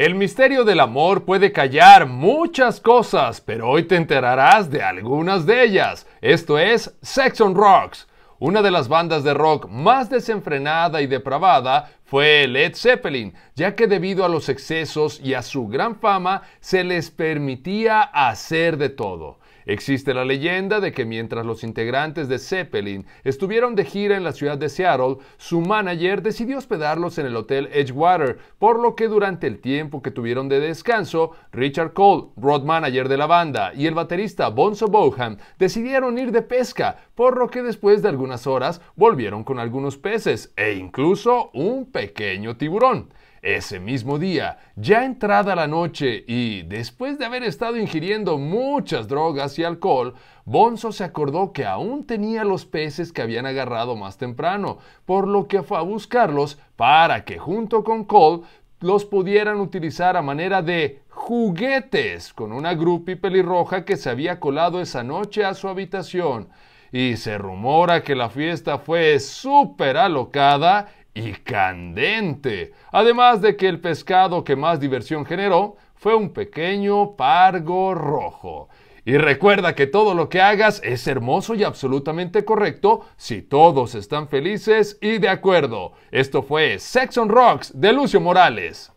El misterio del amor puede callar muchas cosas, pero hoy te enterarás de algunas de ellas. Esto es Sex on Rocks. Una de las bandas de rock más desenfrenada y depravada fue Led Zeppelin, ya que debido a los excesos y a su gran fama se les permitía hacer de todo. Existe la leyenda de que mientras los integrantes de Zeppelin estuvieron de gira en la ciudad de Seattle, su manager decidió hospedarlos en el hotel Edgewater, por lo que durante el tiempo que tuvieron de descanso, Richard Cole, road manager de la banda, y el baterista Bonzo Boham decidieron ir de pesca, por lo que después de algunas horas volvieron con algunos peces e incluso un pequeño tiburón. Ese mismo día, ya entrada la noche y después de haber estado ingiriendo muchas drogas y alcohol, Bonzo se acordó que aún tenía los peces que habían agarrado más temprano, por lo que fue a buscarlos para que junto con Cole los pudieran utilizar a manera de juguetes con una grupi pelirroja que se había colado esa noche a su habitación. Y se rumora que la fiesta fue súper alocada y candente, además de que el pescado que más diversión generó fue un pequeño pargo rojo. Y recuerda que todo lo que hagas es hermoso y absolutamente correcto si todos están felices y de acuerdo. Esto fue Sex on Rocks de Lucio Morales.